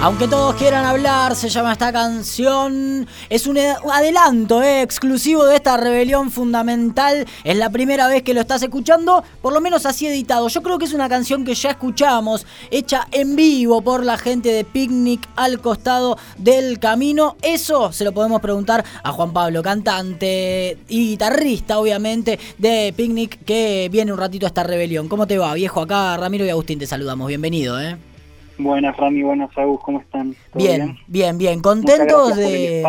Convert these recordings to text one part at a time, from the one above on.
Aunque todos quieran hablar, se llama esta canción. Es un adelanto eh, exclusivo de esta rebelión fundamental. Es la primera vez que lo estás escuchando, por lo menos así editado. Yo creo que es una canción que ya escuchamos, hecha en vivo por la gente de Picnic al costado del camino. Eso se lo podemos preguntar a Juan Pablo, cantante y guitarrista, obviamente, de Picnic, que viene un ratito a esta rebelión. ¿Cómo te va, viejo? Acá Ramiro y Agustín te saludamos. Bienvenido, ¿eh? Buenas, Rami, buenas, Agus, ¿cómo están? Bien, bien, bien, contentos de...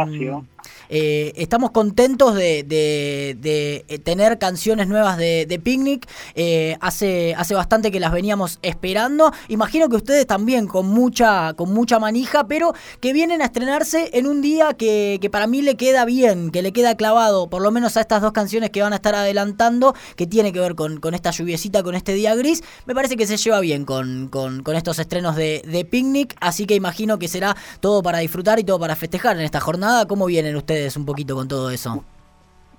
Eh, estamos contentos de, eh, tener canciones nuevas de, Picnic. Eh, hace, hace bastante que las veníamos esperando. Imagino que ustedes también con mucha, con mucha manija, pero que vienen a estrenarse en un día que, para mí le queda bien, que le queda clavado, por lo menos a estas dos canciones que van a estar adelantando, que tiene que ver con, esta lluviecita, con este día gris. Me parece que se lleva bien con, con estos estrenos de, Picnic, así que imagino que será todo para disfrutar y todo para festejar en esta jornada. ¿Cómo vienen ustedes? Un poquito con todo eso?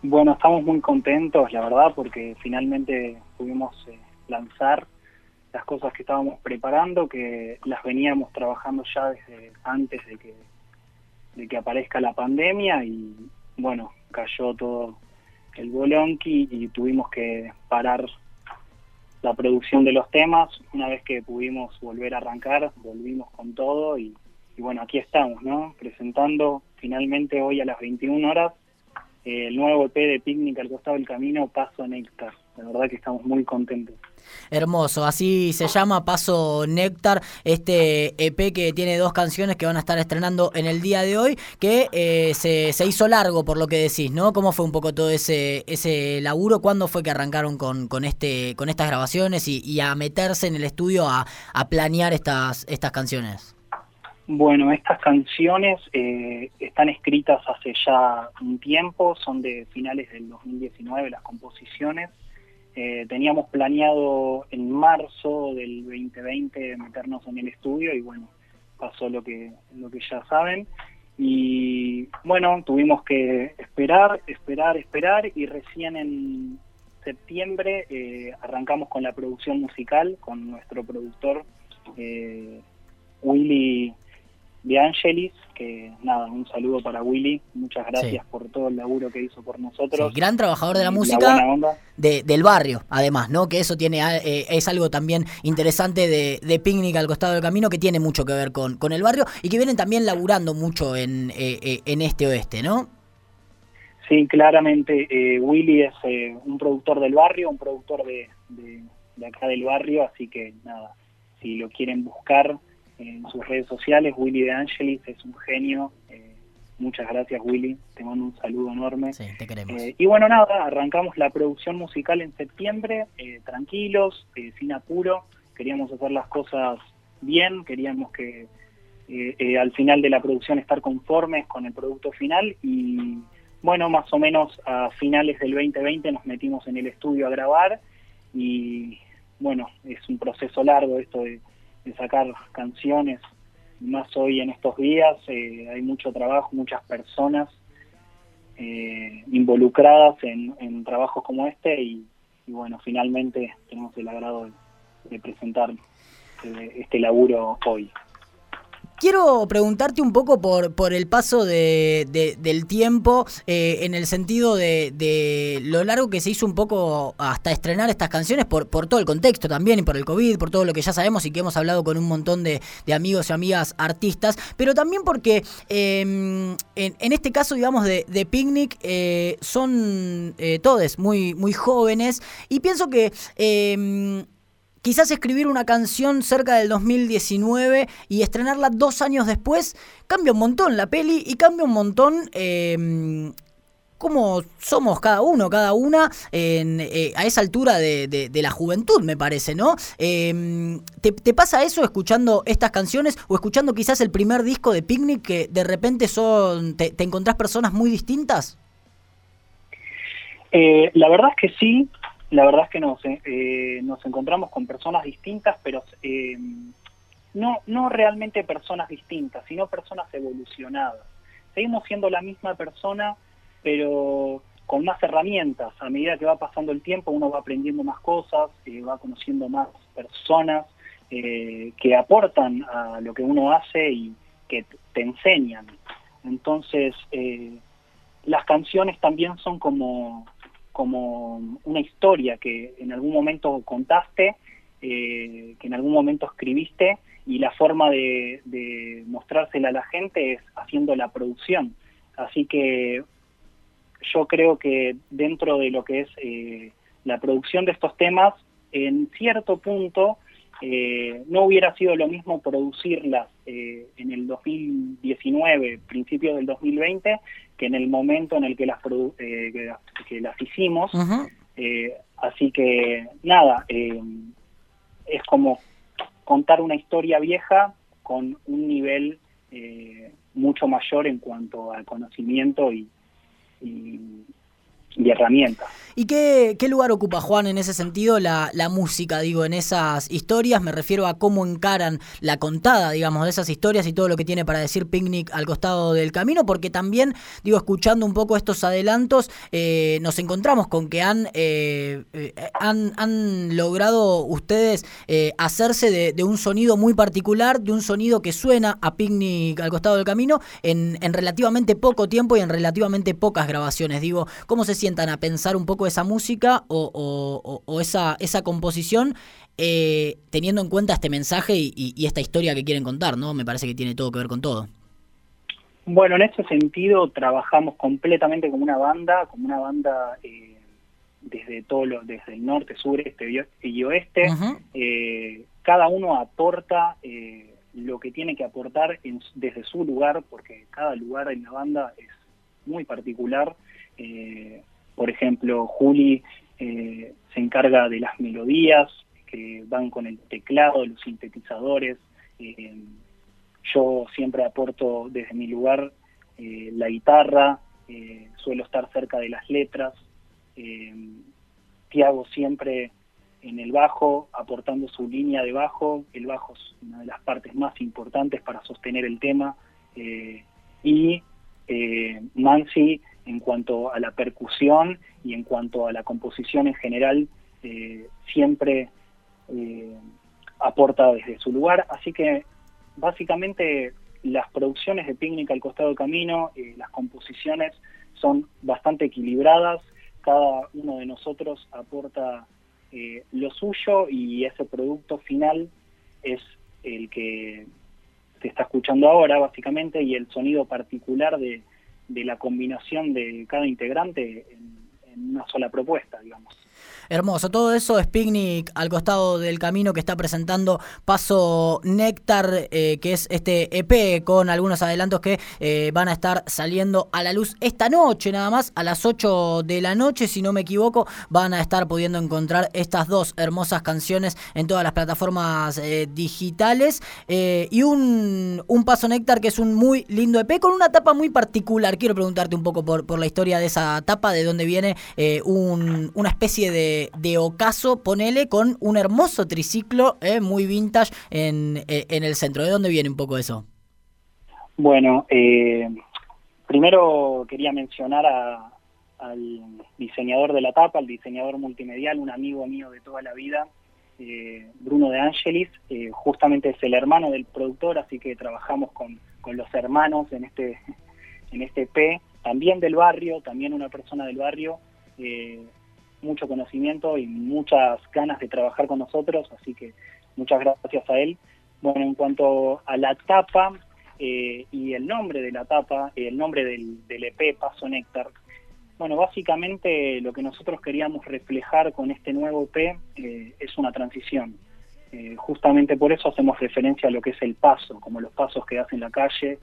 Bueno, estamos muy contentos, la verdad, porque finalmente pudimos eh, lanzar las cosas que estábamos preparando, que las veníamos trabajando ya desde antes de que, de que aparezca la pandemia y bueno, cayó todo el bolonqui y tuvimos que parar la producción de los temas. Una vez que pudimos volver a arrancar, volvimos con todo y y bueno, aquí estamos, ¿no? Presentando finalmente hoy a las 21 horas eh, el nuevo EP de Picnic al costado del camino, Paso Néctar. La verdad que estamos muy contentos. Hermoso, así se llama Paso Néctar, este EP que tiene dos canciones que van a estar estrenando en el día de hoy, que eh, se, se, hizo largo por lo que decís, ¿no? ¿Cómo fue un poco todo ese, ese laburo? ¿Cuándo fue que arrancaron con, con, este, con estas grabaciones y, a meterse en el estudio a, a planear estas, estas canciones? Bueno, estas canciones eh, están escritas hace ya un tiempo, son de finales del 2019 las composiciones. Eh, teníamos planeado en marzo del 2020 meternos en el estudio y bueno, pasó lo que, lo que ya saben. Y bueno, tuvimos que esperar, esperar, esperar y recién en septiembre eh, arrancamos con la producción musical con nuestro productor Willy de Angelis, que nada, un saludo para Willy, muchas gracias por todo el laburo que hizo por nosotros. gran trabajador de la música del barrio, además, ¿no? Que eso tiene eh, es algo también interesante de, de Picnic al costado del camino que tiene mucho que ver con, con el barrio y que vienen también laburando mucho en, eh, eh, en este oeste, ¿no? Sí, claramente Willy es un productor del barrio, un productor de, de acá del barrio, así que nada, si lo quieren buscar, en sus redes sociales. Willy de Angelis es un genio. Eh, muchas gracias, Willy. Te mando un saludo enorme. Sí, te queremos. Eh, y bueno, nada, arrancamos la producción musical en septiembre, eh, tranquilos, sin apuro. Queríamos hacer las cosas bien, queríamos que al final de la producción estar conformes con el producto final y bueno, más o menos a finales del 2020 nos metimos en el estudio a grabar y bueno, es un proceso largo esto de de sacar canciones, más hoy en estos días, eh, hay mucho trabajo, muchas personas eh, involucradas en, trabajos como este y, bueno, finalmente tenemos el agrado de, presentar eh, este laburo hoy. Quiero preguntarte un poco por, por el paso de, del tiempo, eh, en el sentido de, lo largo que se hizo un poco hasta estrenar estas canciones, por, por todo el contexto también, y por el COVID, por todo lo que ya sabemos y que hemos hablado con un montón de, amigos y amigas artistas, pero también porque em, en, este caso, digamos, de, Picnic, eh, son eh, todos muy, muy jóvenes, y pienso que em, Quizás escribir una canción cerca del 2019 y estrenarla dos años después cambia un montón la peli y cambia un montón eh, cómo somos cada uno, cada una eh, a esa altura de, la juventud, me parece, ¿no? Em, ¿te, pasa eso escuchando estas canciones o escuchando quizás el primer disco de Picnic que de repente son te, encontrás personas muy distintas? Eh, la verdad es que sí, la verdad es que nos, eh, nos encontramos con personas distintas, pero eh, no, no realmente personas distintas, sino personas evolucionadas. Seguimos siendo la misma persona, pero con más herramientas. A medida que va pasando el tiempo, uno va aprendiendo más cosas, eh, va conociendo más personas que aportan a lo que uno hace y, que te enseñan. Entonces, las canciones también son como, como una historia que en algún momento contaste, que en algún momento escribiste, y la forma de, de mostrársela a la gente es haciendo la producción. Así que yo creo que dentro de lo que es eh, la producción de estos temas, en cierto punto eh, no hubiera sido lo mismo producirlas eh, en el 2019, principios del 2020, que en el momento en el que las, que, las hicimos. así que nada, es como contar una historia vieja con un nivel mucho mayor en cuanto al conocimiento y, y, herramientas. ¿Y qué, lugar ocupa Juan en ese sentido la, música, digo, en esas historias? Me refiero a cómo encaran la contada, digamos, de esas historias y todo lo que tiene para decir Picnic al costado del camino, porque también, digo, escuchando un poco estos adelantos, eh, nos encontramos con que han, eh, eh, han, han, logrado ustedes hacerse de, un sonido muy particular, de un sonido que suena a Picnic al costado del camino en, en relativamente poco tiempo y en relativamente pocas grabaciones. Digo, ¿cómo se sientan a pensar un poco esa música o, esa, esa composición eh, teniendo en cuenta este mensaje y, esta historia que quieren contar, ¿no? Me parece que tiene todo que ver con todo. Bueno, en ese sentido trabajamos completamente como una banda, como una banda eh, desde todo lo, desde el norte, sur, este y oeste. Eh, cada uno aporta lo que tiene que aportar desde su lugar, porque cada lugar en la banda es muy particular. Por ejemplo, Juli eh, se encarga de las melodías que van con el teclado, los sintetizadores. Eh, yo siempre aporto desde mi lugar eh, la guitarra, suelo estar cerca de las letras. Tiago siempre en el bajo, aportando su línea de bajo. El bajo es una de las partes más importantes para sostener el tema. y Mansi en cuanto a la percusión y en cuanto a la composición en general, eh, siempre eh, aporta desde su lugar. Así que básicamente las producciones de Picnic al costado del camino, eh, las composiciones son bastante equilibradas, cada uno de nosotros aporta lo suyo y ese producto final es el que se está escuchando ahora básicamente y el sonido particular de, de la combinación de cada integrante en, una sola propuesta, digamos. Hermoso, todo eso es Picnic al costado del camino que está presentando Paso Néctar, eh, que es este EP con algunos adelantos que eh, van a estar saliendo a la luz esta noche nada más, a las 8 de la noche, si no me equivoco, van a estar pudiendo encontrar estas dos hermosas canciones en todas las plataformas eh, digitales y un, un, Paso Néctar que es un muy lindo EP con una tapa muy particular. Quiero preguntarte un poco por, por la historia de esa tapa, de dónde viene un, una especie de de, ocaso, ponele, con un hermoso triciclo eh, muy vintage en, eh, en, el centro. ¿De dónde viene un poco eso? Bueno, eh, primero quería mencionar al diseñador de la tapa, al diseñador multimedial, un amigo mío de toda la vida, Bruno de Angelis, justamente es el hermano del productor, así que trabajamos con, con los hermanos en este, en este P, también del barrio, también una persona del barrio, mucho conocimiento y muchas ganas de trabajar con nosotros, así que muchas gracias a él. Bueno, en cuanto a la tapa eh, y el nombre de la tapa, el nombre del, EP Paso Néctar, bueno, básicamente lo que nosotros queríamos reflejar con este nuevo EP eh, es una transición. Eh, justamente por eso hacemos referencia a lo que es el paso, como los pasos que das en la calle.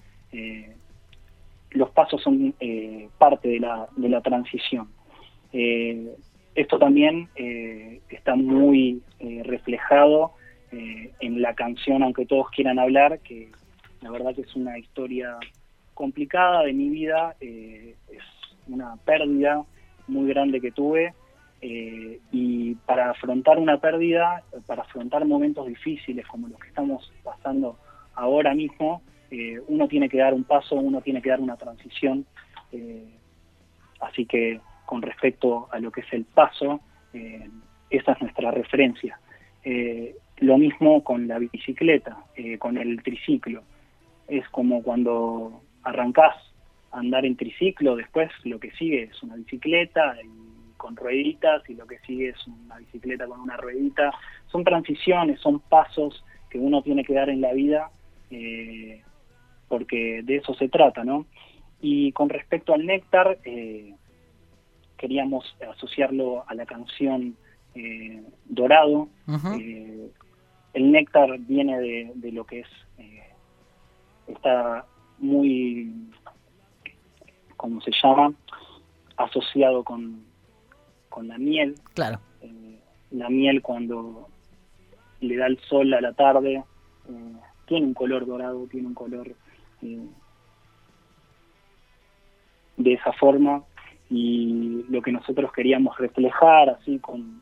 los pasos son parte de la, de la transición. Esto también eh, está muy eh, reflejado eh, en la canción Aunque todos quieran hablar, que la verdad que es una historia complicada de mi vida, es una pérdida muy grande que tuve y para afrontar una pérdida, para afrontar momentos difíciles como los que estamos pasando ahora mismo, uno tiene que dar un paso, uno tiene que dar una transición. así que con respecto a lo que es el paso, eh, esa es nuestra referencia. Eh, lo mismo con la bicicleta, eh, con el triciclo. es como cuando arrancás a andar en triciclo, después lo que sigue es una bicicleta con rueditas y lo que sigue es una bicicleta con una ruedita. Son transiciones, son pasos que uno tiene que dar en la vida eh, porque de eso se trata, ¿no? Y con respecto al néctar, queríamos asociarlo a la canción eh, Dorado. el néctar viene de, lo que es, está muy, ¿cómo se llama? Asociado con, con la miel. Claro. la miel cuando le da el sol a la tarde, tiene un color dorado, tiene un color eh, de esa forma y lo que nosotros queríamos reflejar así con,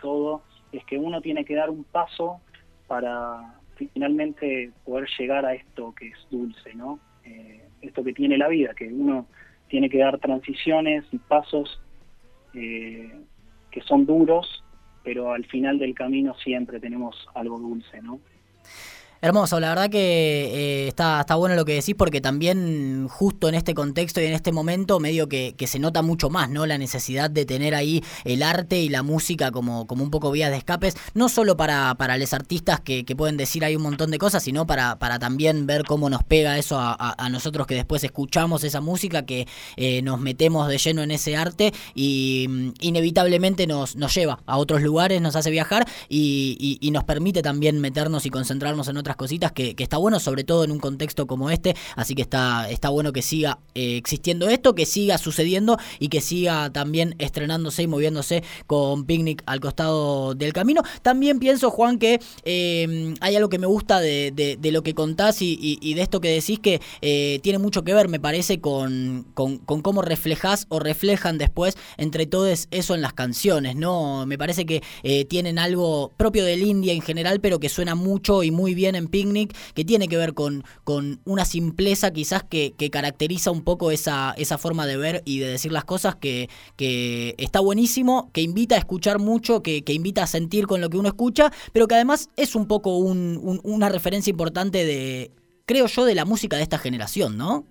todo es que uno tiene que dar un paso para finalmente poder llegar a esto que es dulce, ¿no? Eh, esto que tiene la vida, que uno tiene que dar transiciones y pasos eh, que son duros, pero al final del camino siempre tenemos algo dulce, ¿no? Hermoso, la verdad que eh, está, está bueno lo que decís porque también justo en este contexto y en este momento medio que, se nota mucho más, ¿no? La necesidad de tener ahí el arte y la música como, como un poco vías de escapes, no solo para, para los artistas que, pueden decir ahí un montón de cosas, sino para, para también ver cómo nos pega eso a, nosotros que después escuchamos esa música, que eh, nos metemos de lleno en ese arte y mm, inevitablemente nos, nos lleva a otros lugares, nos hace viajar y, y nos permite también meternos y concentrarnos en otras cositas que, está bueno, sobre todo en un contexto como este. Así que está, está bueno que siga eh, existiendo esto, que siga sucediendo y que siga también estrenándose y moviéndose con Picnic al costado del camino. También pienso, Juan, que eh, hay algo que me gusta de, lo que contás y, de esto que decís que eh, tiene mucho que ver, me parece, con, con, cómo reflejás o reflejan después entre todos eso en las canciones, ¿no? Me parece que tienen algo propio del indie en general, pero que suena mucho y muy bien en Picnic, que tiene que ver con, con una simpleza quizás que, caracteriza un poco esa, esa forma de ver y de decir las cosas que, que está buenísimo, que invita a escuchar mucho, que, invita a sentir con lo que uno escucha, pero que además es un poco una referencia importante de, creo yo, de la música de esta generación, ¿no?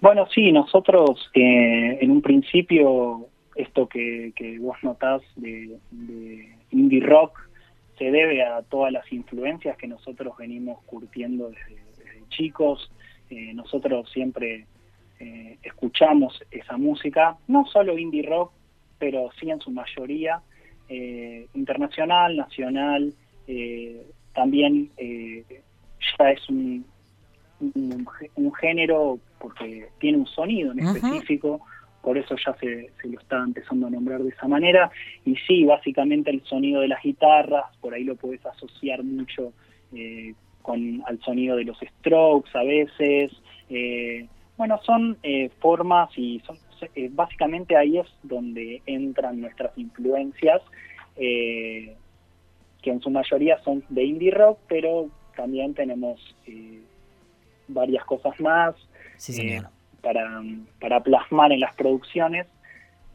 Bueno, sí, nosotros eh, en un principio, esto que, vos notás de indie rock, se debe a todas las influencias que nosotros venimos curtiendo desde, chicos. Eh, nosotros siempre eh, escuchamos esa música, no solo indie rock, pero sí en su mayoría, eh, internacional, nacional, también ya es un, un, género porque tiene un sonido en específico, por eso ya se, se, lo está empezando a nombrar de esa manera. Y sí, básicamente el sonido de las guitarras, por ahí lo puedes asociar mucho eh, con al sonido de los strokes a veces. Eh, bueno, son eh, formas y son, básicamente ahí es donde entran nuestras influencias, que en su mayoría son de indie rock, pero también tenemos varias cosas más. Sí, señor para, para plasmar en las producciones,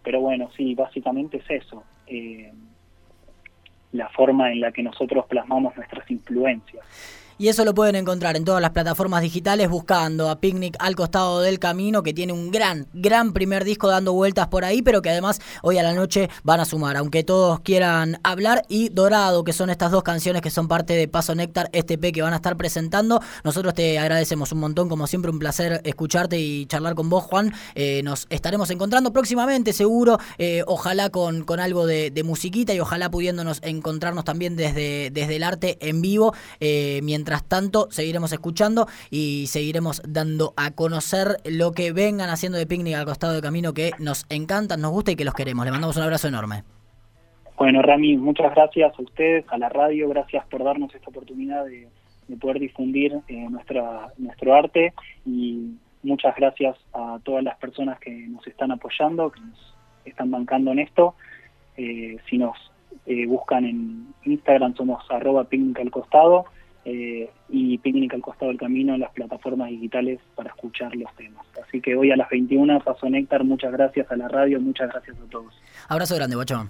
pero bueno, sí, básicamente es eso, eh, la forma en la que nosotros plasmamos nuestras influencias. Y eso lo pueden encontrar en todas las plataformas digitales buscando a Picnic al costado del camino, que tiene un gran, gran primer disco dando vueltas por ahí, pero que además hoy a la noche van a sumar, aunque todos quieran hablar, y Dorado, que son estas dos canciones que son parte de Paso Néctar, este P que van a estar presentando. Nosotros te agradecemos un montón, como siempre, un placer escucharte y charlar con vos, Juan. Eh, nos estaremos encontrando próximamente, seguro, eh, ojalá con, con algo de, musiquita y ojalá pudiéndonos encontrarnos también desde, desde el arte en vivo, eh, mientras Mientras tanto, seguiremos escuchando y seguiremos dando a conocer lo que vengan haciendo de picnic al costado del camino que nos encantan, nos gusta y que los queremos. Le mandamos un abrazo enorme. Bueno, Rami, muchas gracias a ustedes, a la radio, gracias por darnos esta oportunidad de, poder difundir eh, nuestro arte y muchas gracias a todas las personas que nos están apoyando, que nos están bancando en esto. Eh, si nos eh, buscan en Instagram somos arroba al costado eh, y Picnic al costado del camino en las plataformas digitales para escuchar los temas. Así que hoy a las 21 paso Néctar, muchas gracias a la radio, muchas gracias a todos. Abrazo grande, Bochón.